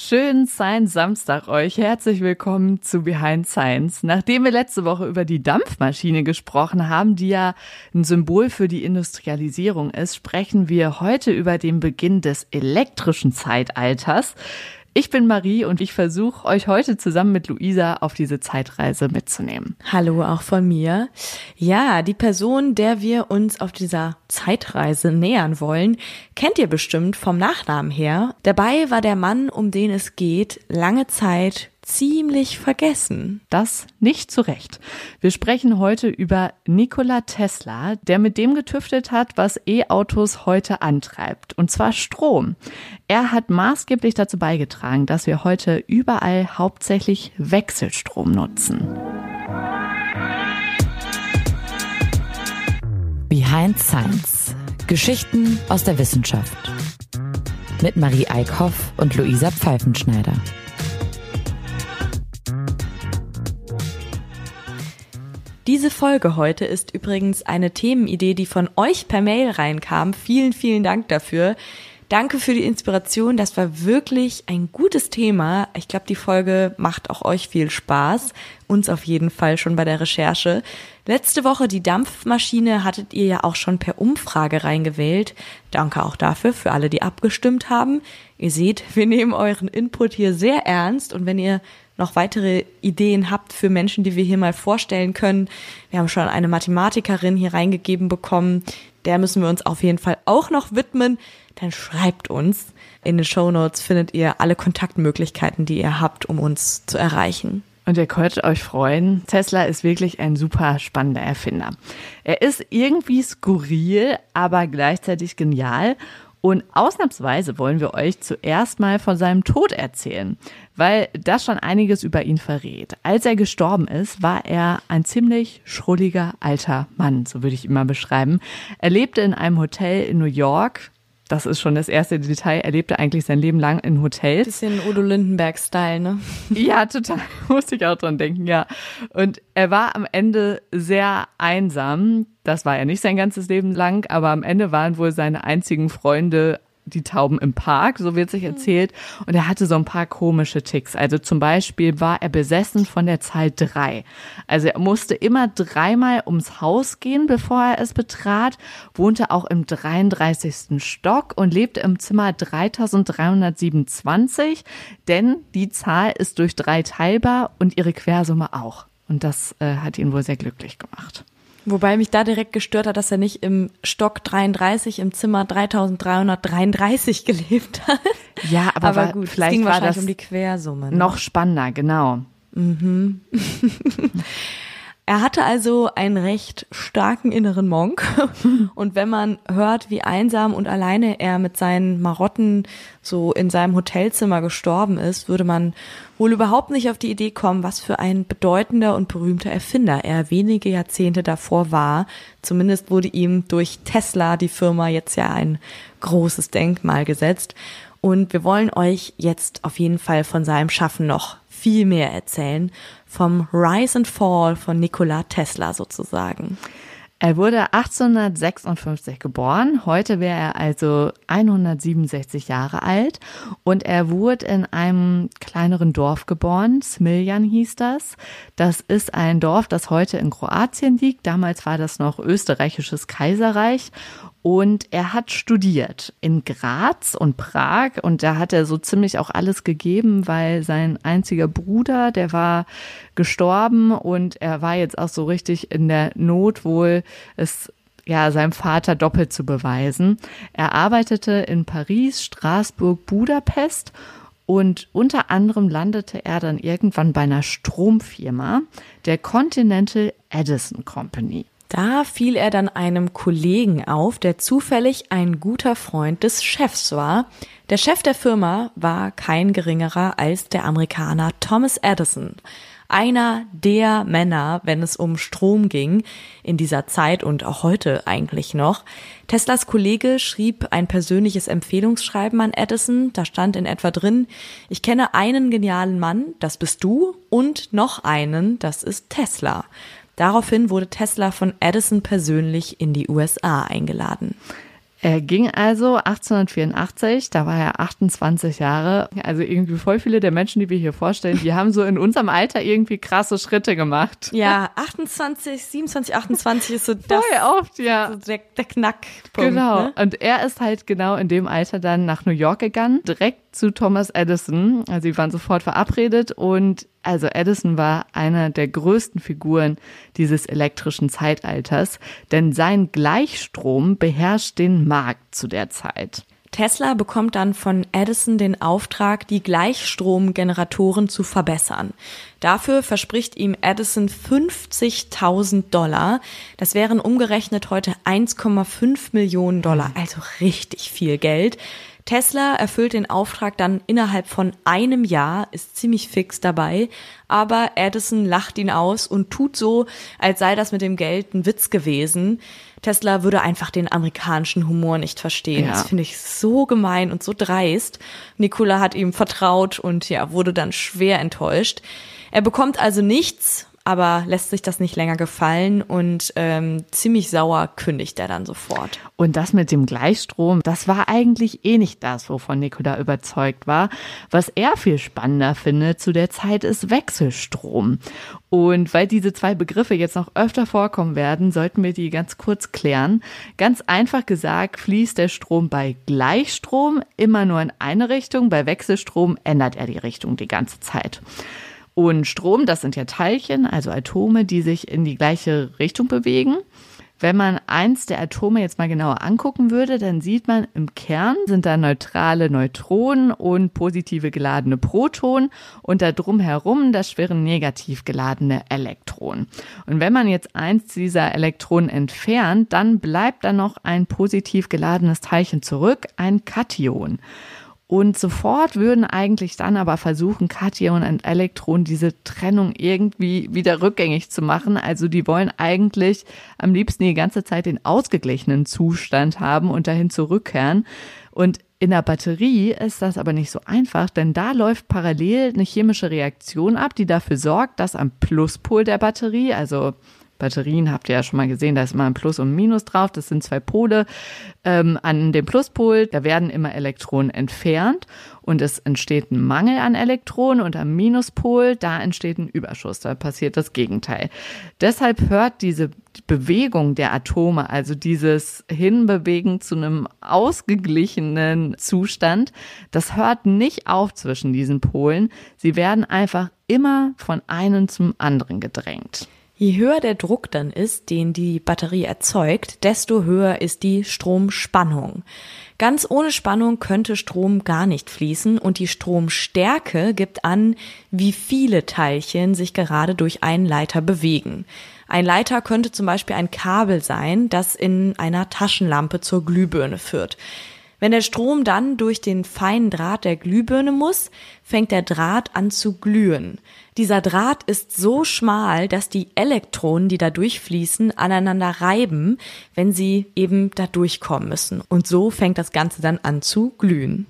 Schönen Science Samstag euch. Herzlich willkommen zu Behind Science. Nachdem wir letzte Woche über die Dampfmaschine gesprochen haben, die ja ein Symbol für die Industrialisierung ist, sprechen wir heute über den Beginn des elektrischen Zeitalters. Ich bin Marie und ich versuche euch heute zusammen mit Luisa auf diese Zeitreise mitzunehmen. Hallo auch von mir. Ja, die Person, der wir uns auf dieser Zeitreise nähern wollen, kennt ihr bestimmt vom Nachnamen her. Dabei war der Mann, um den es geht, lange Zeit ziemlich vergessen. Das nicht zu Recht. Wir sprechen heute über Nikola Tesla, der mit dem getüftet hat, was E-Autos heute antreibt, und zwar Strom. Er hat maßgeblich dazu beigetragen, dass wir heute überall hauptsächlich Wechselstrom nutzen. Behind Science. Geschichten aus der Wissenschaft. Mit Marie Eickhoff und Luisa Pfeifenschneider. Diese Folge heute ist übrigens eine Themenidee, die von euch per Mail reinkam. Vielen, vielen Dank dafür. Danke für die Inspiration. Das war wirklich ein gutes Thema. Ich glaube, die Folge macht auch euch viel Spaß. Uns auf jeden Fall schon bei der Recherche. Letzte Woche die Dampfmaschine hattet ihr ja auch schon per Umfrage reingewählt. Danke auch dafür, für alle, die abgestimmt haben. Ihr seht, wir nehmen euren Input hier sehr ernst und wenn ihr noch weitere Ideen habt für Menschen, die wir hier mal vorstellen können. Wir haben schon eine Mathematikerin hier reingegeben bekommen. Der müssen wir uns auf jeden Fall auch noch widmen. Dann schreibt uns. In den Show Notes findet ihr alle Kontaktmöglichkeiten, die ihr habt, um uns zu erreichen. Und ihr könnt euch freuen, Tesla ist wirklich ein super spannender Erfinder. Er ist irgendwie skurril, aber gleichzeitig genial und ausnahmsweise wollen wir euch zuerst mal von seinem Tod erzählen, weil das schon einiges über ihn verrät. Als er gestorben ist, war er ein ziemlich schrulliger alter Mann, so würde ich ihn mal beschreiben. Er lebte in einem Hotel in New York, das ist schon das erste Detail. Er lebte eigentlich sein Leben lang in Hotels. Bisschen Udo Lindenberg-Style, ne? Ja, total. Musste ich auch dran denken, ja. Und er war am Ende sehr einsam. Das war er nicht sein ganzes Leben lang, aber am Ende waren wohl seine einzigen Freunde die Tauben im Park, so wird sich hm. erzählt. Und er hatte so ein paar komische Ticks. Also zum Beispiel war er besessen von der Zahl drei. Also er musste immer dreimal ums Haus gehen, bevor er es betrat, wohnte auch im 33. Stock und lebte im Zimmer 3327, denn die Zahl ist durch drei teilbar und ihre Quersumme auch. Und das äh, hat ihn wohl sehr glücklich gemacht. Wobei mich da direkt gestört hat, dass er nicht im Stock 33 im Zimmer 3333 gelebt hat. Ja, aber, aber gut, vielleicht ging war das um die Quersumme. Ne? Noch spannender, genau. Mhm. Er hatte also einen recht starken inneren Monk. Und wenn man hört, wie einsam und alleine er mit seinen Marotten so in seinem Hotelzimmer gestorben ist, würde man wohl überhaupt nicht auf die Idee kommen, was für ein bedeutender und berühmter Erfinder er wenige Jahrzehnte davor war. Zumindest wurde ihm durch Tesla, die Firma, jetzt ja ein großes Denkmal gesetzt. Und wir wollen euch jetzt auf jeden Fall von seinem Schaffen noch viel mehr erzählen vom Rise and Fall von Nikola Tesla sozusagen. Er wurde 1856 geboren. Heute wäre er also 167 Jahre alt und er wurde in einem kleineren Dorf geboren. Smiljan hieß das. Das ist ein Dorf, das heute in Kroatien liegt. Damals war das noch österreichisches Kaiserreich und er hat studiert in Graz und Prag und da hat er so ziemlich auch alles gegeben, weil sein einziger Bruder, der war gestorben und er war jetzt auch so richtig in der Not wohl, es ja, seinem Vater doppelt zu beweisen. Er arbeitete in Paris, Straßburg, Budapest und unter anderem landete er dann irgendwann bei einer Stromfirma, der Continental Edison Company. Da fiel er dann einem Kollegen auf, der zufällig ein guter Freund des Chefs war. Der Chef der Firma war kein geringerer als der Amerikaner Thomas Edison. Einer der Männer, wenn es um Strom ging, in dieser Zeit und auch heute eigentlich noch. Teslas Kollege schrieb ein persönliches Empfehlungsschreiben an Edison. Da stand in etwa drin, ich kenne einen genialen Mann, das bist du, und noch einen, das ist Tesla. Daraufhin wurde Tesla von Edison persönlich in die USA eingeladen. Er ging also 1884, da war er 28 Jahre. Also irgendwie voll viele der Menschen, die wir hier vorstellen, die haben so in unserem Alter irgendwie krasse Schritte gemacht. Ja, 28, 27, 28 ist so das, voll oft, ja. so der, der Knackpunkt. Genau. Ne? Und er ist halt genau in dem Alter dann nach New York gegangen, direkt zu Thomas Edison. Also sie waren sofort verabredet und also Edison war einer der größten Figuren dieses elektrischen Zeitalters, denn sein Gleichstrom beherrscht den Markt zu der Zeit. Tesla bekommt dann von Edison den Auftrag, die Gleichstromgeneratoren zu verbessern. Dafür verspricht ihm Edison 50.000 Dollar. Das wären umgerechnet heute 1,5 Millionen Dollar, also richtig viel Geld. Tesla erfüllt den Auftrag dann innerhalb von einem Jahr, ist ziemlich fix dabei, aber Edison lacht ihn aus und tut so, als sei das mit dem Geld ein Witz gewesen. Tesla würde einfach den amerikanischen Humor nicht verstehen. Ja. Das finde ich so gemein und so dreist. Nikola hat ihm vertraut und ja, wurde dann schwer enttäuscht. Er bekommt also nichts, aber lässt sich das nicht länger gefallen und ähm, ziemlich sauer kündigt er dann sofort. Und das mit dem Gleichstrom, das war eigentlich eh nicht das, wovon Nikola überzeugt war. Was er viel spannender findet zu der Zeit ist Wechselstrom. Und weil diese zwei Begriffe jetzt noch öfter vorkommen werden, sollten wir die ganz kurz klären. Ganz einfach gesagt fließt der Strom bei Gleichstrom immer nur in eine Richtung, bei Wechselstrom ändert er die Richtung die ganze Zeit. Und Strom, das sind ja Teilchen, also Atome, die sich in die gleiche Richtung bewegen. Wenn man eins der Atome jetzt mal genauer angucken würde, dann sieht man, im Kern sind da neutrale Neutronen und positive geladene Protonen und da drumherum das schweren negativ geladene Elektronen. Und wenn man jetzt eins dieser Elektronen entfernt, dann bleibt da noch ein positiv geladenes Teilchen zurück, ein Kation. Und sofort würden eigentlich dann aber versuchen, Kation und Elektron diese Trennung irgendwie wieder rückgängig zu machen. Also die wollen eigentlich am liebsten die ganze Zeit den ausgeglichenen Zustand haben und dahin zurückkehren. Und in der Batterie ist das aber nicht so einfach, denn da läuft parallel eine chemische Reaktion ab, die dafür sorgt, dass am Pluspol der Batterie, also Batterien habt ihr ja schon mal gesehen, da ist immer ein Plus und ein Minus drauf. Das sind zwei Pole. Ähm, an dem Pluspol, da werden immer Elektronen entfernt und es entsteht ein Mangel an Elektronen und am Minuspol, da entsteht ein Überschuss. Da passiert das Gegenteil. Deshalb hört diese Bewegung der Atome, also dieses Hinbewegen zu einem ausgeglichenen Zustand, das hört nicht auf zwischen diesen Polen. Sie werden einfach immer von einem zum anderen gedrängt. Je höher der Druck dann ist, den die Batterie erzeugt, desto höher ist die Stromspannung. Ganz ohne Spannung könnte Strom gar nicht fließen und die Stromstärke gibt an, wie viele Teilchen sich gerade durch einen Leiter bewegen. Ein Leiter könnte zum Beispiel ein Kabel sein, das in einer Taschenlampe zur Glühbirne führt. Wenn der Strom dann durch den feinen Draht der Glühbirne muss, fängt der Draht an zu glühen. Dieser Draht ist so schmal, dass die Elektronen, die da durchfließen, aneinander reiben, wenn sie eben da durchkommen müssen. Und so fängt das Ganze dann an zu glühen.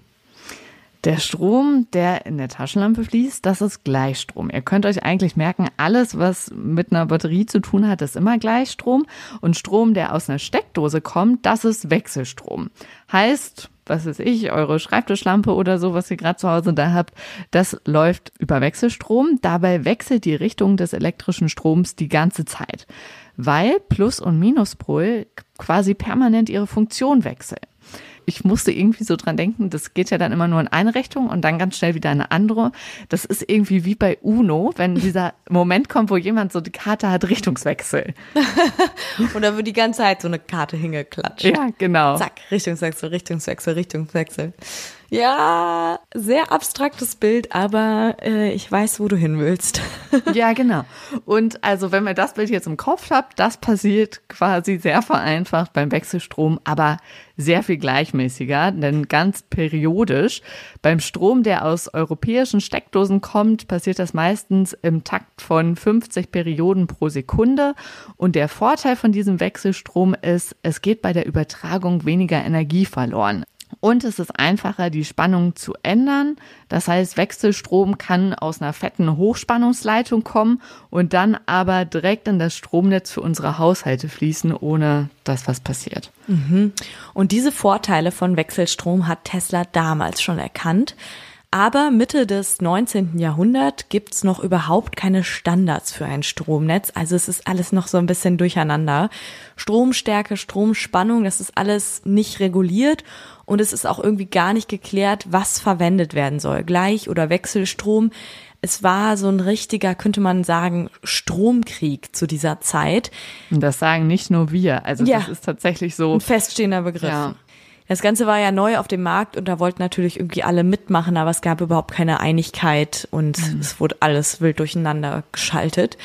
Der Strom, der in der Taschenlampe fließt, das ist Gleichstrom. Ihr könnt euch eigentlich merken, alles, was mit einer Batterie zu tun hat, ist immer Gleichstrom. Und Strom, der aus einer Steckdose kommt, das ist Wechselstrom. Heißt, was weiß ich, eure Schreibtischlampe oder so, was ihr gerade zu Hause da habt, das läuft über Wechselstrom. Dabei wechselt die Richtung des elektrischen Stroms die ganze Zeit, weil Plus- und Minuspol quasi permanent ihre Funktion wechseln ich musste irgendwie so dran denken, das geht ja dann immer nur in eine Richtung und dann ganz schnell wieder in eine andere. Das ist irgendwie wie bei Uno, wenn dieser Moment kommt, wo jemand so die Karte hat, Richtungswechsel. Und da wird die ganze Zeit so eine Karte hingeklatscht. Ja, genau. Zack, Richtungswechsel, Richtungswechsel, Richtungswechsel. Ja, sehr abstraktes Bild, aber äh, ich weiß, wo du hin willst. Ja, genau. Und also, wenn ihr das Bild jetzt im Kopf habt, das passiert quasi sehr vereinfacht beim Wechselstrom, aber sehr viel gleichmäßiger, denn ganz periodisch. Beim Strom, der aus europäischen Steckdosen kommt, passiert das meistens im Takt von 50 Perioden pro Sekunde. Und der Vorteil von diesem Wechselstrom ist, es geht bei der Übertragung weniger Energie verloren. Und es ist einfacher, die Spannung zu ändern. Das heißt, Wechselstrom kann aus einer fetten Hochspannungsleitung kommen und dann aber direkt in das Stromnetz für unsere Haushalte fließen, ohne dass was passiert. Mhm. Und diese Vorteile von Wechselstrom hat Tesla damals schon erkannt. Aber Mitte des 19. Jahrhunderts gibt's noch überhaupt keine Standards für ein Stromnetz. Also es ist alles noch so ein bisschen durcheinander. Stromstärke, Stromspannung, das ist alles nicht reguliert und es ist auch irgendwie gar nicht geklärt, was verwendet werden soll. Gleich- oder Wechselstrom. Es war so ein richtiger, könnte man sagen, Stromkrieg zu dieser Zeit. Und das sagen nicht nur wir. Also ja, das ist tatsächlich so. Ein feststehender Begriff. Ja. Das Ganze war ja neu auf dem Markt und da wollten natürlich irgendwie alle mitmachen, aber es gab überhaupt keine Einigkeit und mhm. es wurde alles wild durcheinander geschaltet.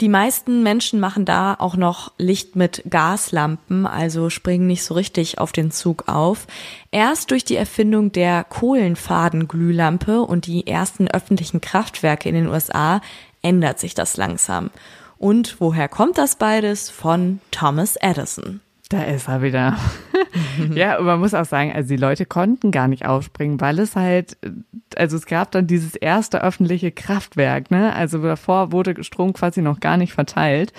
Die meisten Menschen machen da auch noch Licht mit Gaslampen, also springen nicht so richtig auf den Zug auf. Erst durch die Erfindung der Kohlenfadenglühlampe und die ersten öffentlichen Kraftwerke in den USA ändert sich das langsam. Und woher kommt das beides? Von Thomas Edison. Da ist er wieder. ja, und man muss auch sagen, also die Leute konnten gar nicht aufspringen, weil es halt, also es gab dann dieses erste öffentliche Kraftwerk, ne? Also davor wurde Strom quasi noch gar nicht verteilt.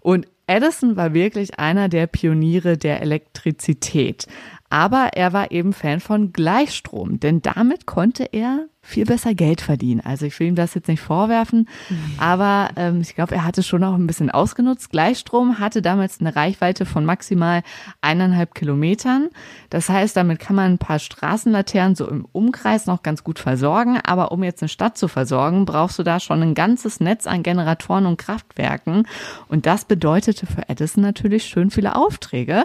Und Edison war wirklich einer der Pioniere der Elektrizität. Aber er war eben Fan von Gleichstrom, denn damit konnte er viel besser Geld verdienen. Also ich will ihm das jetzt nicht vorwerfen, mhm. aber ähm, ich glaube, er hatte schon auch ein bisschen ausgenutzt. Gleichstrom hatte damals eine Reichweite von maximal eineinhalb Kilometern. Das heißt, damit kann man ein paar Straßenlaternen so im Umkreis noch ganz gut versorgen. Aber um jetzt eine Stadt zu versorgen, brauchst du da schon ein ganzes Netz an Generatoren und Kraftwerken. Und das bedeutete für Edison natürlich schön viele Aufträge.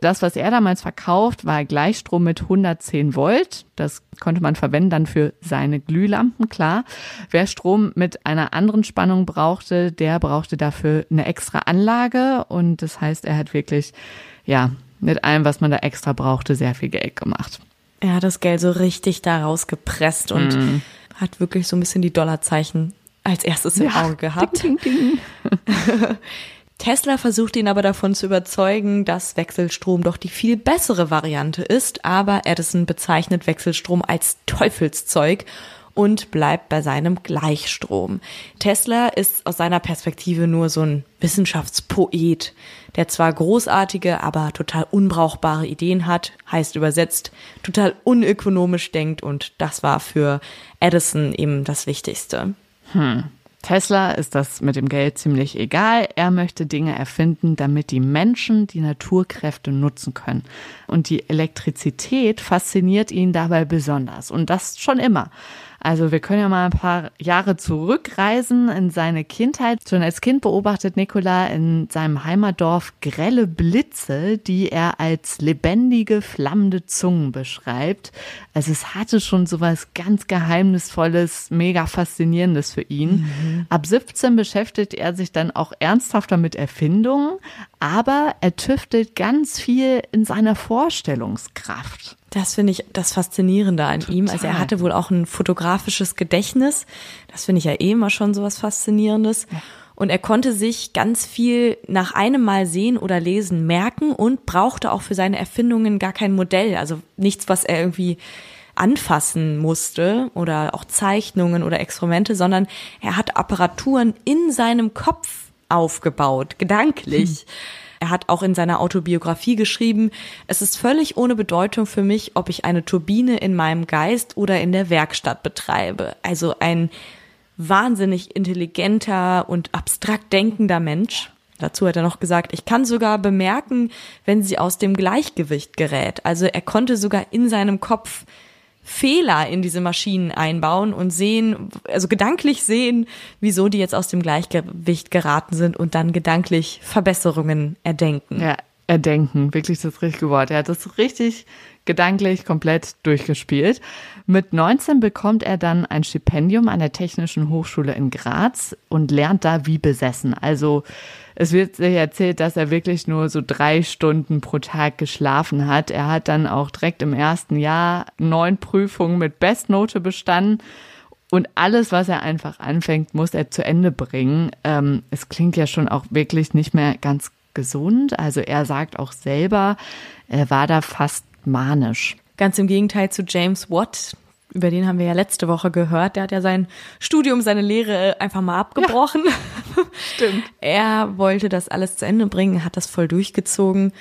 Das, was er damals verkauft, war Gleichstrom mit 110 Volt. Das konnte man verwenden dann für seine Glühlampen, klar. Wer Strom mit einer anderen Spannung brauchte, der brauchte dafür eine extra Anlage und das heißt, er hat wirklich, ja, mit allem, was man da extra brauchte, sehr viel Geld gemacht. Er hat das Geld so richtig da rausgepresst und mm. hat wirklich so ein bisschen die Dollarzeichen als erstes im ja, Auge gehabt. Ding, ding, ding. Tesla versucht ihn aber davon zu überzeugen, dass Wechselstrom doch die viel bessere Variante ist, aber Edison bezeichnet Wechselstrom als Teufelszeug und bleibt bei seinem Gleichstrom. Tesla ist aus seiner Perspektive nur so ein Wissenschaftspoet, der zwar großartige, aber total unbrauchbare Ideen hat, heißt übersetzt, total unökonomisch denkt und das war für Edison eben das Wichtigste. Hm. Tesla ist das mit dem Geld ziemlich egal. Er möchte Dinge erfinden, damit die Menschen die Naturkräfte nutzen können. Und die Elektrizität fasziniert ihn dabei besonders. Und das schon immer. Also wir können ja mal ein paar Jahre zurückreisen in seine Kindheit. Schon als Kind beobachtet Nikola in seinem Heimatdorf grelle Blitze, die er als lebendige, flammende Zungen beschreibt. Also es hatte schon so was ganz Geheimnisvolles, mega Faszinierendes für ihn. Mhm. Ab 17 beschäftigt er sich dann auch ernsthafter mit Erfindungen, aber er tüftelt ganz viel in seiner Vorstellungskraft. Das finde ich das Faszinierende an Total. ihm. Also er hatte wohl auch ein fotografisches Gedächtnis. Das finde ich ja eh immer schon so was Faszinierendes. Ja. Und er konnte sich ganz viel nach einem Mal sehen oder lesen merken und brauchte auch für seine Erfindungen gar kein Modell. Also nichts, was er irgendwie anfassen musste oder auch Zeichnungen oder Experimente, sondern er hat Apparaturen in seinem Kopf aufgebaut, gedanklich. Hm. Er hat auch in seiner Autobiografie geschrieben, es ist völlig ohne Bedeutung für mich, ob ich eine Turbine in meinem Geist oder in der Werkstatt betreibe. Also ein wahnsinnig intelligenter und abstrakt denkender Mensch. Dazu hat er noch gesagt, ich kann sogar bemerken, wenn sie aus dem Gleichgewicht gerät. Also er konnte sogar in seinem Kopf Fehler in diese Maschinen einbauen und sehen, also gedanklich sehen, wieso die jetzt aus dem Gleichgewicht geraten sind und dann gedanklich Verbesserungen erdenken. Ja, erdenken, wirklich das richtige Wort. Er hat das richtig gedanklich komplett durchgespielt. Mit 19 bekommt er dann ein Stipendium an der Technischen Hochschule in Graz und lernt da wie besessen. Also es wird sich erzählt, dass er wirklich nur so drei Stunden pro Tag geschlafen hat. Er hat dann auch direkt im ersten Jahr neun Prüfungen mit Bestnote bestanden. Und alles, was er einfach anfängt, muss er zu Ende bringen. Ähm, es klingt ja schon auch wirklich nicht mehr ganz gesund. Also er sagt auch selber, er war da fast manisch. Ganz im Gegenteil zu James Watt, über den haben wir ja letzte Woche gehört. Der hat ja sein Studium, seine Lehre einfach mal abgebrochen. Ja, stimmt. er wollte das alles zu Ende bringen, hat das voll durchgezogen.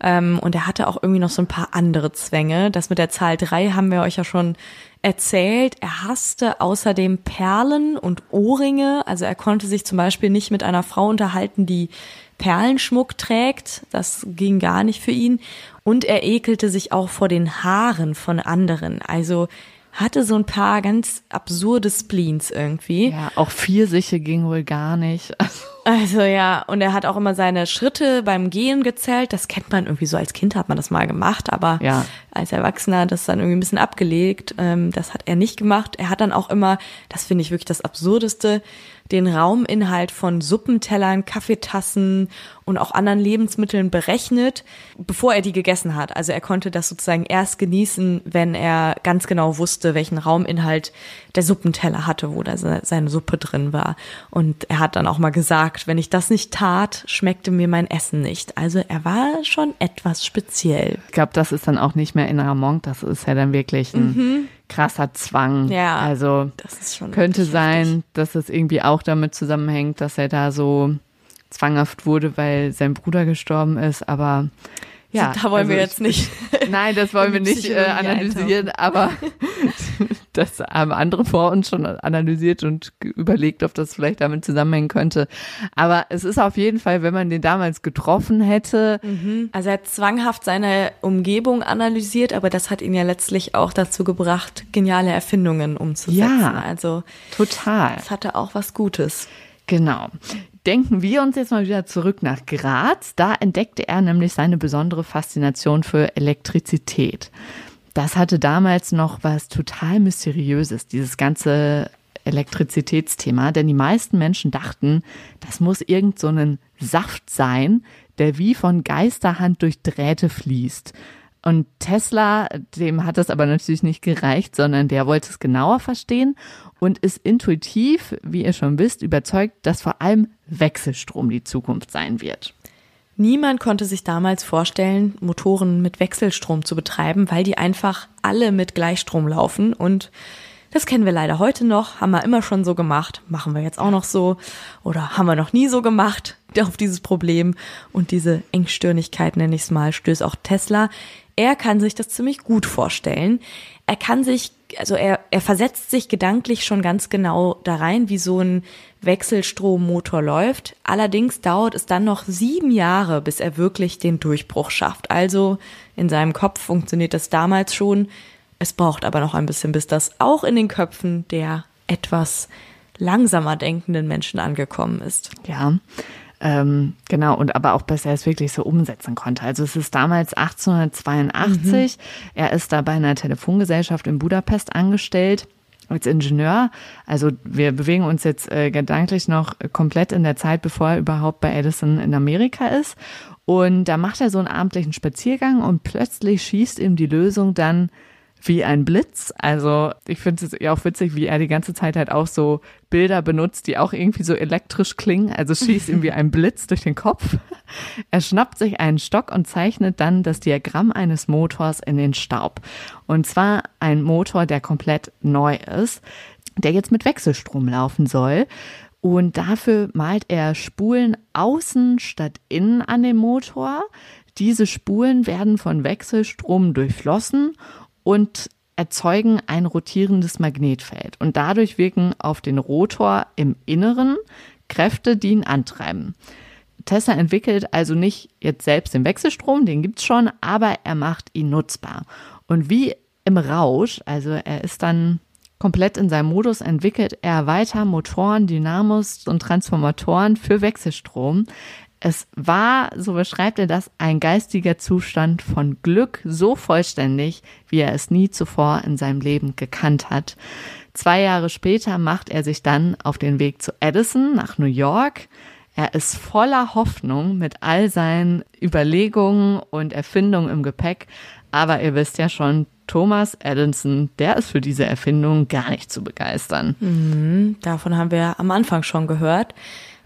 Ähm, und er hatte auch irgendwie noch so ein paar andere Zwänge. Das mit der Zahl drei haben wir euch ja schon erzählt. Er hasste außerdem Perlen und Ohrringe. Also er konnte sich zum Beispiel nicht mit einer Frau unterhalten, die Perlenschmuck trägt. Das ging gar nicht für ihn. Und er ekelte sich auch vor den Haaren von anderen. Also hatte so ein paar ganz absurde Spleens irgendwie. Ja, auch Pfirsiche ging wohl gar nicht. Also ja, und er hat auch immer seine Schritte beim Gehen gezählt. Das kennt man irgendwie so als Kind hat man das mal gemacht, aber ja. Als Erwachsener das dann irgendwie ein bisschen abgelegt. Ähm, das hat er nicht gemacht. Er hat dann auch immer, das finde ich wirklich das Absurdeste, den Rauminhalt von Suppentellern, Kaffeetassen und auch anderen Lebensmitteln berechnet, bevor er die gegessen hat. Also er konnte das sozusagen erst genießen, wenn er ganz genau wusste, welchen Rauminhalt der Suppenteller hatte, wo da seine Suppe drin war. Und er hat dann auch mal gesagt, wenn ich das nicht tat, schmeckte mir mein Essen nicht. Also er war schon etwas speziell. Ich glaube, das ist dann auch nicht mehr innerer Monk, das ist ja dann wirklich ein mhm krasser Zwang. Ja, also könnte sein, heftig. dass es irgendwie auch damit zusammenhängt, dass er da so zwanghaft wurde, weil sein Bruder gestorben ist, aber ja, da wollen also wir jetzt nicht. Nein, das wollen wir nicht äh, analysieren, aber das haben andere vor uns schon analysiert und überlegt, ob das vielleicht damit zusammenhängen könnte. Aber es ist auf jeden Fall, wenn man den damals getroffen hätte. Mhm. Also er hat zwanghaft seine Umgebung analysiert, aber das hat ihn ja letztlich auch dazu gebracht, geniale Erfindungen umzusetzen. Ja, also total. Das hatte auch was Gutes. Genau denken wir uns jetzt mal wieder zurück nach Graz. Da entdeckte er nämlich seine besondere Faszination für Elektrizität. Das hatte damals noch was total Mysteriöses, dieses ganze Elektrizitätsthema, denn die meisten Menschen dachten, das muss irgend so ein Saft sein, der wie von Geisterhand durch Drähte fließt. Und Tesla, dem hat das aber natürlich nicht gereicht, sondern der wollte es genauer verstehen und ist intuitiv, wie ihr schon wisst, überzeugt, dass vor allem Wechselstrom die Zukunft sein wird. Niemand konnte sich damals vorstellen, Motoren mit Wechselstrom zu betreiben, weil die einfach alle mit Gleichstrom laufen und das kennen wir leider heute noch, haben wir immer schon so gemacht, machen wir jetzt auch noch so oder haben wir noch nie so gemacht auf dieses Problem und diese Engstirnigkeit, nenne ich es mal, stößt auch Tesla. Er kann sich das ziemlich gut vorstellen. Er kann sich, also er, er versetzt sich gedanklich schon ganz genau da rein, wie so ein Wechselstrommotor läuft. Allerdings dauert es dann noch sieben Jahre, bis er wirklich den Durchbruch schafft. Also in seinem Kopf funktioniert das damals schon. Es braucht aber noch ein bisschen, bis das auch in den Köpfen der etwas langsamer denkenden Menschen angekommen ist. Ja. Ähm, genau, und aber auch, bis er es wirklich so umsetzen konnte. Also es ist damals 1882. Mhm. Er ist da bei einer Telefongesellschaft in Budapest angestellt als Ingenieur. Also wir bewegen uns jetzt äh, gedanklich noch komplett in der Zeit, bevor er überhaupt bei Edison in Amerika ist. Und da macht er so einen abendlichen Spaziergang und plötzlich schießt ihm die Lösung dann wie ein Blitz. Also ich finde es ja auch witzig, wie er die ganze Zeit halt auch so Bilder benutzt, die auch irgendwie so elektrisch klingen. Also schießt ihm wie ein Blitz durch den Kopf. Er schnappt sich einen Stock und zeichnet dann das Diagramm eines Motors in den Staub. Und zwar ein Motor, der komplett neu ist, der jetzt mit Wechselstrom laufen soll. Und dafür malt er Spulen außen statt innen an dem Motor. Diese Spulen werden von Wechselstrom durchflossen und erzeugen ein rotierendes Magnetfeld und dadurch wirken auf den Rotor im Inneren Kräfte, die ihn antreiben. Tesla entwickelt also nicht jetzt selbst den Wechselstrom, den gibt's schon, aber er macht ihn nutzbar. Und wie im Rausch, also er ist dann komplett in seinem Modus, entwickelt er weiter Motoren, Dynamos und Transformatoren für Wechselstrom. Es war, so beschreibt er das, ein geistiger Zustand von Glück so vollständig, wie er es nie zuvor in seinem Leben gekannt hat. Zwei Jahre später macht er sich dann auf den Weg zu Edison nach New York. Er ist voller Hoffnung mit all seinen Überlegungen und Erfindungen im Gepäck. Aber ihr wisst ja schon, Thomas Edison, der ist für diese Erfindung gar nicht zu begeistern. Mhm, davon haben wir am Anfang schon gehört.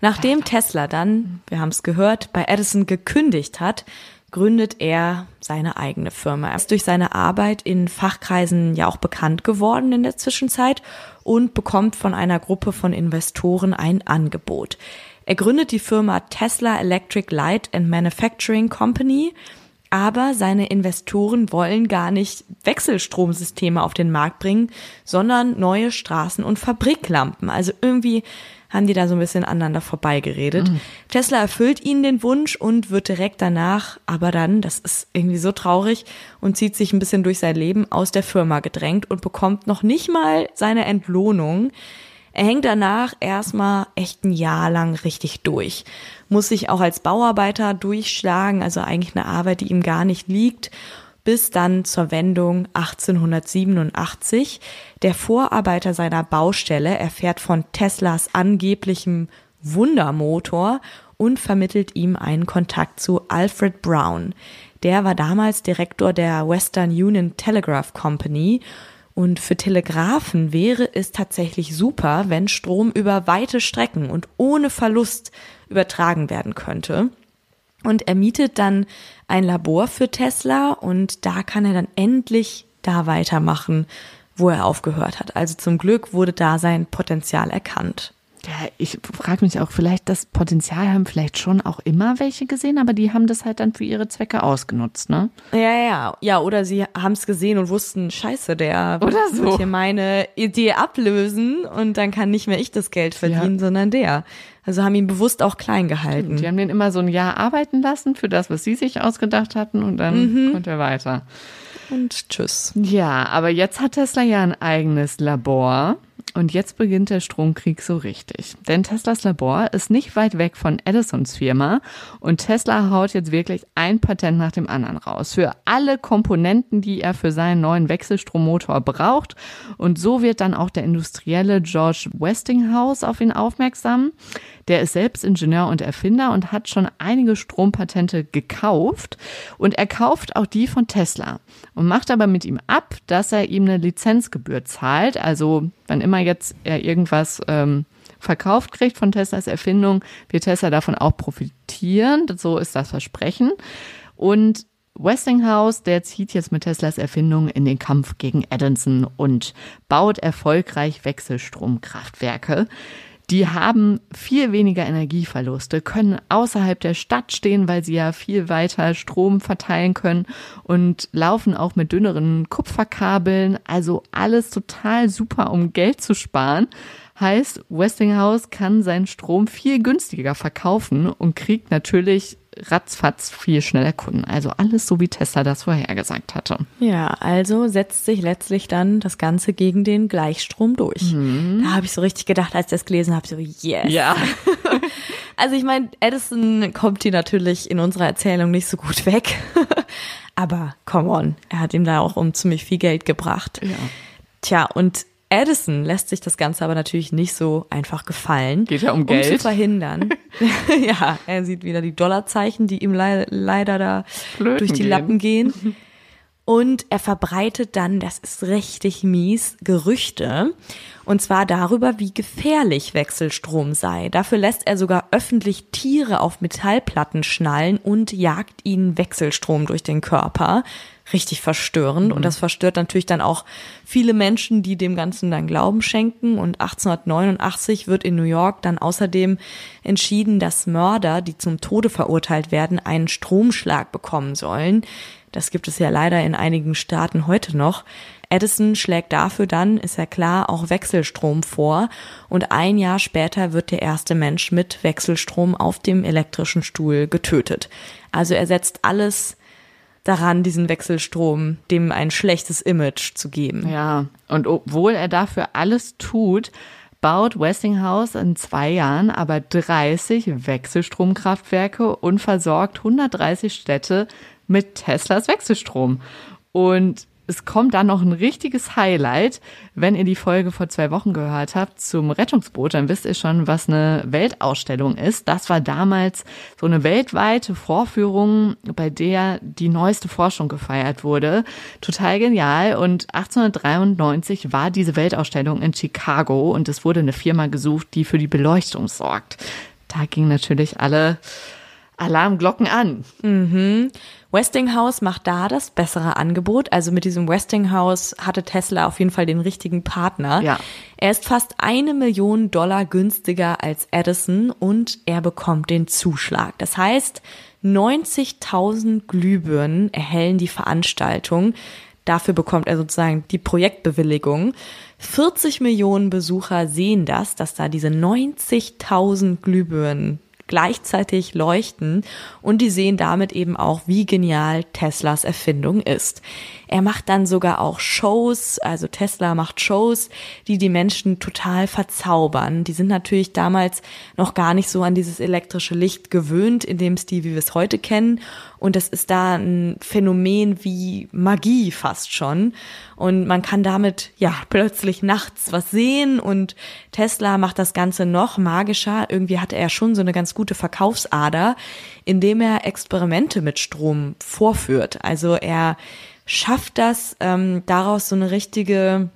Nachdem Tesla dann, wir haben es gehört, bei Edison gekündigt hat, gründet er seine eigene Firma. Er ist durch seine Arbeit in Fachkreisen ja auch bekannt geworden in der Zwischenzeit und bekommt von einer Gruppe von Investoren ein Angebot. Er gründet die Firma Tesla Electric Light and Manufacturing Company, aber seine Investoren wollen gar nicht Wechselstromsysteme auf den Markt bringen, sondern neue Straßen- und Fabriklampen. Also irgendwie haben die da so ein bisschen aneinander vorbeigeredet. Mhm. Tesla erfüllt ihnen den Wunsch und wird direkt danach, aber dann, das ist irgendwie so traurig und zieht sich ein bisschen durch sein Leben aus der Firma gedrängt und bekommt noch nicht mal seine Entlohnung. Er hängt danach erstmal echt ein Jahr lang richtig durch. Muss sich auch als Bauarbeiter durchschlagen, also eigentlich eine Arbeit, die ihm gar nicht liegt bis dann zur Wendung 1887. Der Vorarbeiter seiner Baustelle erfährt von Teslas angeblichem Wundermotor und vermittelt ihm einen Kontakt zu Alfred Brown. Der war damals Direktor der Western Union Telegraph Company und für Telegraphen wäre es tatsächlich super, wenn Strom über weite Strecken und ohne Verlust übertragen werden könnte. Und er mietet dann ein Labor für Tesla und da kann er dann endlich da weitermachen, wo er aufgehört hat. Also zum Glück wurde da sein Potenzial erkannt. Ja, ich frage mich auch, vielleicht das Potenzial haben vielleicht schon auch immer welche gesehen, aber die haben das halt dann für ihre Zwecke ausgenutzt, ne? Ja, ja, ja. Oder sie haben es gesehen und wussten, scheiße, der oder so. wird hier meine Idee ablösen und dann kann nicht mehr ich das Geld verdienen, ja. sondern der. Also haben ihn bewusst auch klein gehalten. Die haben den immer so ein Jahr arbeiten lassen für das, was sie sich ausgedacht hatten und dann mhm. konnte er weiter. Und tschüss. Ja, aber jetzt hat Tesla ja ein eigenes Labor und jetzt beginnt der Stromkrieg so richtig. Denn Teslas Labor ist nicht weit weg von Edisons Firma und Tesla haut jetzt wirklich ein Patent nach dem anderen raus. Für alle Komponenten, die er für seinen neuen Wechselstrommotor braucht. Und so wird dann auch der industrielle George Westinghouse auf ihn aufmerksam. Der ist selbst Ingenieur und Erfinder und hat schon einige Strompatente gekauft. Und er kauft auch die von Tesla und macht aber mit ihm ab, dass er ihm eine Lizenzgebühr zahlt. Also wann immer jetzt er irgendwas ähm, verkauft kriegt von Teslas Erfindung, wird Tesla davon auch profitieren. So ist das Versprechen. Und Westinghouse, der zieht jetzt mit Teslas Erfindung in den Kampf gegen Edison und baut erfolgreich Wechselstromkraftwerke. Die haben viel weniger Energieverluste, können außerhalb der Stadt stehen, weil sie ja viel weiter Strom verteilen können und laufen auch mit dünneren Kupferkabeln. Also alles total super, um Geld zu sparen. Heißt, Westinghouse kann seinen Strom viel günstiger verkaufen und kriegt natürlich ratzfatz viel schneller Kunden. Also alles so, wie Tesla das vorhergesagt hatte. Ja, also setzt sich letztlich dann das Ganze gegen den Gleichstrom durch. Mhm. Da habe ich so richtig gedacht, als ich das gelesen habe, so yes. Ja. also ich meine, Edison kommt hier natürlich in unserer Erzählung nicht so gut weg. Aber come on, er hat ihm da auch um ziemlich viel Geld gebracht. Ja. Tja, und Edison lässt sich das Ganze aber natürlich nicht so einfach gefallen. Geht ja um Geld. Um zu verhindern. ja, er sieht wieder die Dollarzeichen, die ihm le leider da Flöten durch die gehen. Lappen gehen. Und er verbreitet dann, das ist richtig mies, Gerüchte. Und zwar darüber, wie gefährlich Wechselstrom sei. Dafür lässt er sogar öffentlich Tiere auf Metallplatten schnallen und jagt ihnen Wechselstrom durch den Körper richtig verstörend. Mhm. Und das verstört natürlich dann auch viele Menschen, die dem Ganzen dann Glauben schenken. Und 1889 wird in New York dann außerdem entschieden, dass Mörder, die zum Tode verurteilt werden, einen Stromschlag bekommen sollen. Das gibt es ja leider in einigen Staaten heute noch. Edison schlägt dafür dann, ist ja klar, auch Wechselstrom vor und ein Jahr später wird der erste Mensch mit Wechselstrom auf dem elektrischen Stuhl getötet. Also er setzt alles daran, diesen Wechselstrom dem ein schlechtes Image zu geben. Ja, und obwohl er dafür alles tut, baut Westinghouse in zwei Jahren aber 30 Wechselstromkraftwerke und versorgt 130 Städte mit Teslas Wechselstrom. Und es kommt dann noch ein richtiges Highlight. Wenn ihr die Folge vor zwei Wochen gehört habt zum Rettungsboot, dann wisst ihr schon, was eine Weltausstellung ist. Das war damals so eine weltweite Vorführung, bei der die neueste Forschung gefeiert wurde. Total genial. Und 1893 war diese Weltausstellung in Chicago und es wurde eine Firma gesucht, die für die Beleuchtung sorgt. Da gingen natürlich alle Alarmglocken an. Mhm. Westinghouse macht da das bessere Angebot. Also mit diesem Westinghouse hatte Tesla auf jeden Fall den richtigen Partner. Ja. Er ist fast eine Million Dollar günstiger als Edison und er bekommt den Zuschlag. Das heißt, 90.000 Glühbirnen erhellen die Veranstaltung. Dafür bekommt er sozusagen die Projektbewilligung. 40 Millionen Besucher sehen das, dass da diese 90.000 Glühbirnen gleichzeitig leuchten und die sehen damit eben auch, wie genial Teslas Erfindung ist. Er macht dann sogar auch Shows, also Tesla macht Shows, die die Menschen total verzaubern. Die sind natürlich damals noch gar nicht so an dieses elektrische Licht gewöhnt in dem Stil, wie wir es heute kennen. Und das ist da ein Phänomen wie Magie fast schon. Und man kann damit ja plötzlich nachts was sehen und Tesla macht das Ganze noch magischer. Irgendwie hatte er schon so eine ganz gute Verkaufsader, indem er Experimente mit Strom vorführt. Also er schafft das, ähm, daraus so eine richtige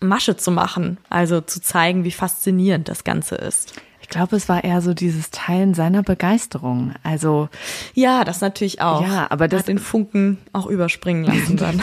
Masche zu machen, also zu zeigen, wie faszinierend das Ganze ist. Ich glaube, es war eher so dieses Teilen seiner Begeisterung. Also ja, das natürlich auch. Ja, aber das den Funken auch überspringen lassen dann.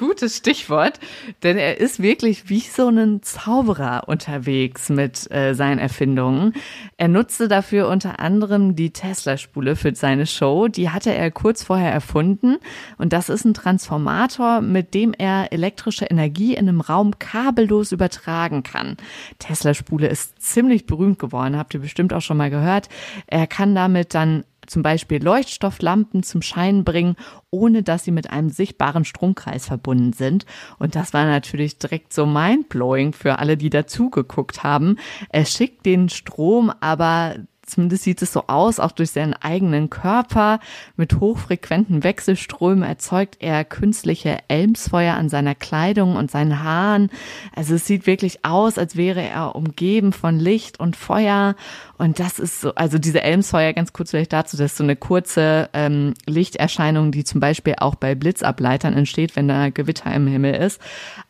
Gutes Stichwort, denn er ist wirklich wie so ein Zauberer unterwegs mit äh, seinen Erfindungen. Er nutzte dafür unter anderem die Tesla-Spule für seine Show. Die hatte er kurz vorher erfunden und das ist ein Transformator, mit dem er elektrische Energie in einem Raum kabellos übertragen kann. Tesla-Spule ist ziemlich berühmt geworden, habt ihr bestimmt auch schon mal gehört. Er kann damit dann zum Beispiel Leuchtstofflampen zum Schein bringen, ohne dass sie mit einem sichtbaren Stromkreis verbunden sind. Und das war natürlich direkt so mindblowing für alle, die dazugeguckt haben. Er schickt den Strom aber Zumindest sieht es so aus, auch durch seinen eigenen Körper. Mit hochfrequenten Wechselströmen erzeugt er künstliche Elmsfeuer an seiner Kleidung und seinen Haaren. Also es sieht wirklich aus, als wäre er umgeben von Licht und Feuer. Und das ist so, also diese Elmsfeuer, ganz kurz vielleicht dazu, das ist so eine kurze ähm, Lichterscheinung, die zum Beispiel auch bei Blitzableitern entsteht, wenn da Gewitter im Himmel ist.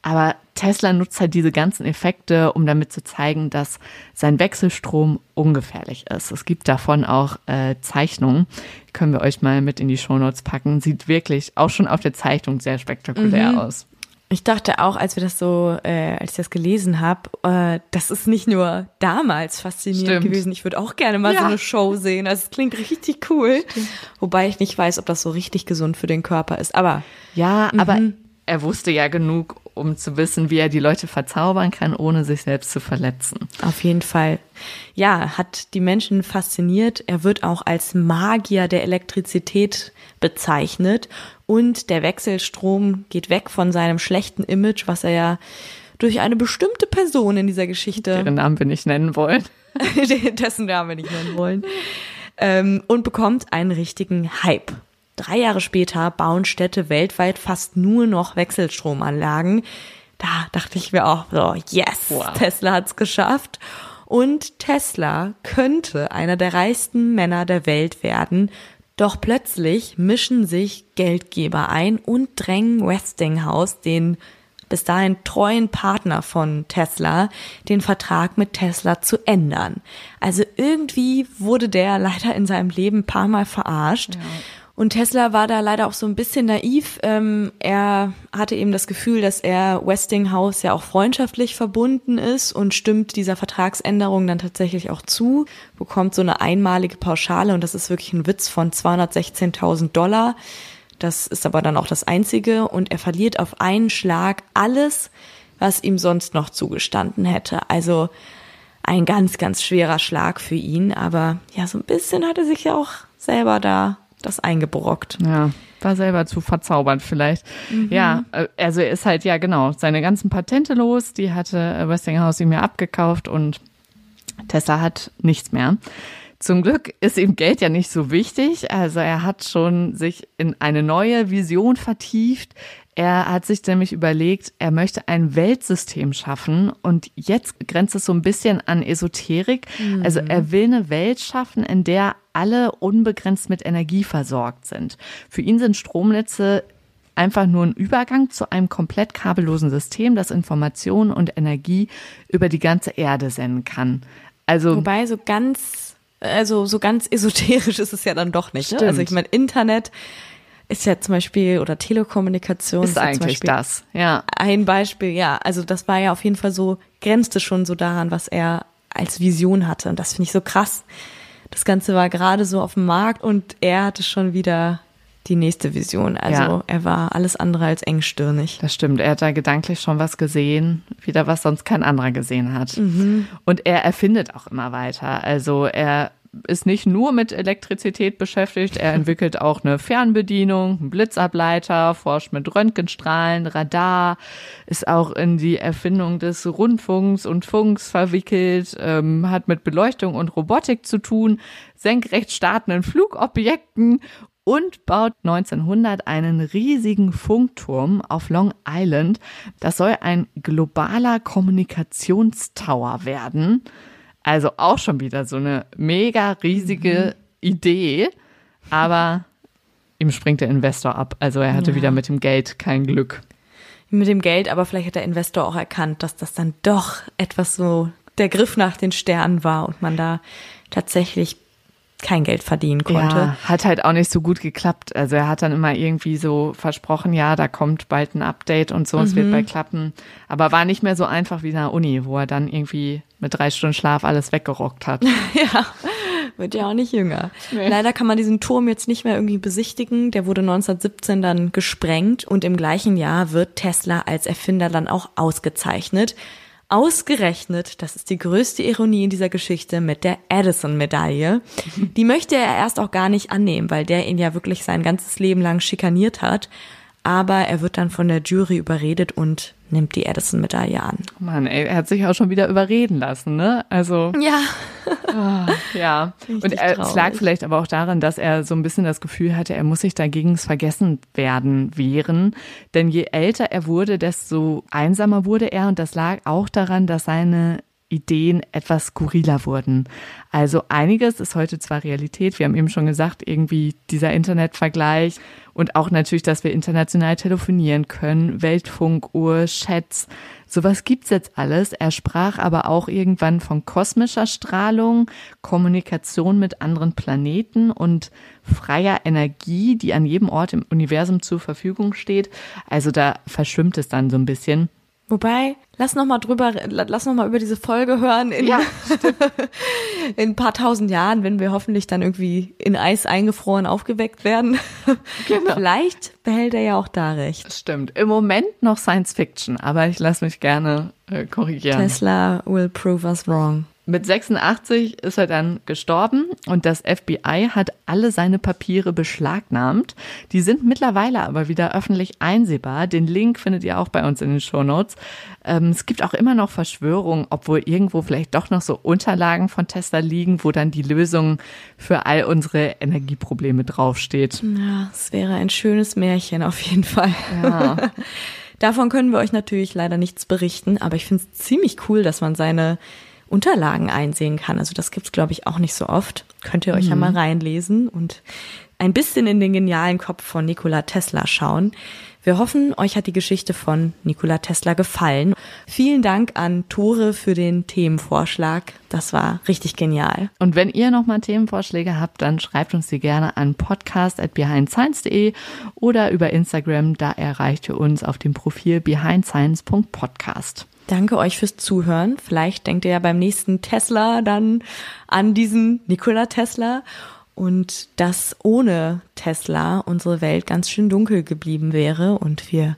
Aber Tesla nutzt halt diese ganzen Effekte, um damit zu zeigen, dass sein Wechselstrom ungefährlich ist. Es gibt davon auch äh, Zeichnungen, können wir euch mal mit in die Shownotes packen. Sieht wirklich auch schon auf der Zeichnung sehr spektakulär mhm. aus. Ich dachte auch, als wir das so, äh, als ich das gelesen habe, äh, das ist nicht nur damals faszinierend Stimmt. gewesen. Ich würde auch gerne mal ja. so eine Show sehen. Also es klingt richtig cool. Stimmt. Wobei ich nicht weiß, ob das so richtig gesund für den Körper ist. Aber ja, aber mhm er wusste ja genug, um zu wissen, wie er die Leute verzaubern kann, ohne sich selbst zu verletzen. Auf jeden Fall. Ja, hat die Menschen fasziniert. Er wird auch als Magier der Elektrizität bezeichnet. Und der Wechselstrom geht weg von seinem schlechten Image, was er ja durch eine bestimmte Person in dieser Geschichte. Deren Namen wir nicht nennen wollen. dessen Namen wir nicht nennen wollen. Ähm, und bekommt einen richtigen Hype. Drei Jahre später bauen Städte weltweit fast nur noch Wechselstromanlagen. Da dachte ich mir auch so, yes, wow. Tesla hat's geschafft. Und Tesla könnte einer der reichsten Männer der Welt werden. Doch plötzlich mischen sich Geldgeber ein und drängen Westinghouse, den bis dahin treuen Partner von Tesla, den Vertrag mit Tesla zu ändern. Also irgendwie wurde der leider in seinem Leben ein paar Mal verarscht. Ja. Und Tesla war da leider auch so ein bisschen naiv. Ähm, er hatte eben das Gefühl, dass er Westinghouse ja auch freundschaftlich verbunden ist und stimmt dieser Vertragsänderung dann tatsächlich auch zu, bekommt so eine einmalige Pauschale und das ist wirklich ein Witz von 216.000 Dollar. Das ist aber dann auch das Einzige und er verliert auf einen Schlag alles, was ihm sonst noch zugestanden hätte. Also ein ganz, ganz schwerer Schlag für ihn, aber ja, so ein bisschen hat er sich ja auch selber da das eingebrockt. Ja, war selber zu verzaubert vielleicht. Mhm. Ja, äh, also er ist halt, ja genau, seine ganzen Patente los, die hatte äh, Westinghouse ihm ja abgekauft und Tesla hat nichts mehr. Zum Glück ist ihm Geld ja nicht so wichtig. Also er hat schon sich in eine neue Vision vertieft. Er hat sich nämlich überlegt, er möchte ein Weltsystem schaffen und jetzt grenzt es so ein bisschen an Esoterik. Mhm. Also er will eine Welt schaffen, in der alle unbegrenzt mit Energie versorgt sind. Für ihn sind Stromnetze einfach nur ein Übergang zu einem komplett kabellosen System, das Informationen und Energie über die ganze Erde senden kann. Also Wobei so ganz also so ganz esoterisch ist es ja dann doch nicht. Ne? Also ich meine, Internet ist ja zum Beispiel oder Telekommunikation Ist ja zum eigentlich Beispiel das, ja. ein Beispiel, ja. Also das war ja auf jeden Fall so, grenzte schon so daran, was er als Vision hatte. Und das finde ich so krass. Das Ganze war gerade so auf dem Markt und er hatte schon wieder die nächste Vision. Also Ja. er war alles andere als engstirnig. Das stimmt. Er hat da gedanklich schon was gesehen, wieder was sonst kein anderer gesehen hat. Und er erfindet auch immer weiter. Also er ist nicht nur mit Elektrizität beschäftigt, er entwickelt auch eine Fernbedienung, einen Blitzableiter, forscht mit Röntgenstrahlen, Radar, ist auch in die Erfindung des Rundfunks und Funks verwickelt, ähm, hat mit Beleuchtung und Robotik zu tun, senkrecht startenden Flugobjekten und baut 1900 einen riesigen Funkturm auf Long Island. Das soll ein globaler Kommunikationstower werden. Also auch schon wieder so eine mega riesige Idee, aber ihm springt der Investor ab. Also er hatte Ja. wieder mit dem Geld kein Glück. Mit dem Geld, aber vielleicht hat der Investor auch erkannt, dass das dann doch etwas so der Griff nach den Sternen war und man da tatsächlich kein Geld verdienen konnte. Ja, hat halt auch nicht so gut geklappt. Also er hat dann immer irgendwie so versprochen, ja, da kommt bald ein Update und so, es Mhm. wird bald klappen. Aber war nicht mehr so einfach wie in der Uni, wo er dann irgendwie mit drei Stunden Schlaf alles weggerockt hat. Ja, wird ja auch nicht jünger. Leider kann man diesen Turm jetzt nicht mehr irgendwie besichtigen. Der wurde 1917 dann gesprengt und im gleichen Jahr wird Tesla als Erfinder dann auch ausgezeichnet. Ausgerechnet, das ist die größte Ironie in dieser Geschichte, mit der Edison-Medaille. Die möchte er erst auch gar nicht annehmen, weil der ihn ja wirklich sein ganzes Leben lang schikaniert hat. Aber er wird dann von der Jury überredet und nimmt die Edison-Medaille an. Mann, ey, er hat sich auch schon wieder überreden lassen, ne? Also, Ja, ja. Und Richtig er, es lag vielleicht aber auch daran, dass er so ein bisschen das Gefühl hatte, er muss sich dagegens vergessen werden wehren. Denn je älter er wurde, desto einsamer wurde er. Und das lag auch daran, dass seine Ideen etwas skurriler wurden. Also einiges ist heute zwar Realität, wir haben eben schon gesagt, irgendwie dieser Internetvergleich und auch natürlich, dass wir international telefonieren können, Weltfunkuhr, Chats, sowas gibt's jetzt alles. Er sprach aber auch irgendwann von kosmischer Strahlung, Kommunikation mit anderen Planeten und freier Energie, die an jedem Ort im Universum zur Verfügung steht. Also da verschwimmt es dann so ein bisschen. Wobei, lass noch mal drüber, lass noch mal über diese Folge hören in, in ein paar tausend Jahren, wenn wir hoffentlich dann irgendwie in Eis eingefroren aufgeweckt werden. Genau. Vielleicht behält er ja auch da recht. Stimmt. Im Moment noch Science Fiction, aber ich lasse mich gerne äh, korrigieren. Tesla will prove us wrong. Mit 86 ist er dann gestorben und das FBI hat alle seine Papiere beschlagnahmt. Die sind mittlerweile aber wieder öffentlich einsehbar. Den Link findet ihr auch bei uns in den Shownotes. Ähm, es gibt auch immer noch Verschwörungen, obwohl irgendwo vielleicht doch noch so Unterlagen von Tesla liegen, wo dann die Lösung für all unsere Energieprobleme draufsteht. Ja, es wäre ein schönes Märchen auf jeden Fall. Ja. Davon können wir euch natürlich leider nichts berichten, aber ich finde es ziemlich cool, dass man seine Unterlagen einsehen kann. Also das gibt's glaube ich, auch nicht so oft. Könnt ihr euch ja mal reinlesen und ein bisschen in den genialen Kopf von Nikola Tesla schauen. Wir hoffen, euch hat die Geschichte von Nikola Tesla gefallen. Vielen Dank an Tore für den Themenvorschlag. Das war richtig genial. Und wenn ihr nochmal Themenvorschläge habt, dann schreibt uns die gerne an podcast.behindscience.de oder über Instagram. Da erreicht ihr uns auf dem Profil behindscience.podcast. Danke euch fürs Zuhören. Vielleicht denkt ihr ja beim nächsten Tesla dann an diesen Nikola Tesla und dass ohne Tesla unsere Welt ganz schön dunkel geblieben wäre und wir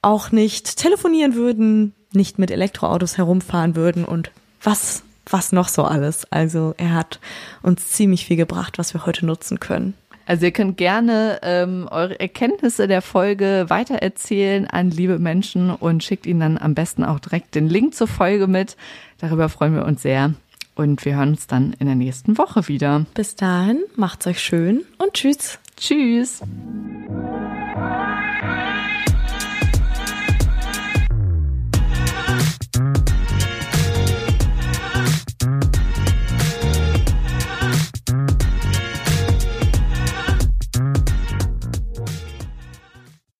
auch nicht telefonieren würden, nicht mit Elektroautos herumfahren würden und was, was noch so alles. Also er hat uns ziemlich viel gebracht, was wir heute nutzen können. Also ihr könnt gerne ähm, eure Erkenntnisse der Folge weitererzählen an liebe Menschen und schickt ihnen dann am besten auch direkt den Link zur Folge mit. Darüber freuen wir uns sehr. Und wir hören uns dann in der nächsten Woche wieder. Bis dahin, macht's euch schön und tschüss. Tschüss.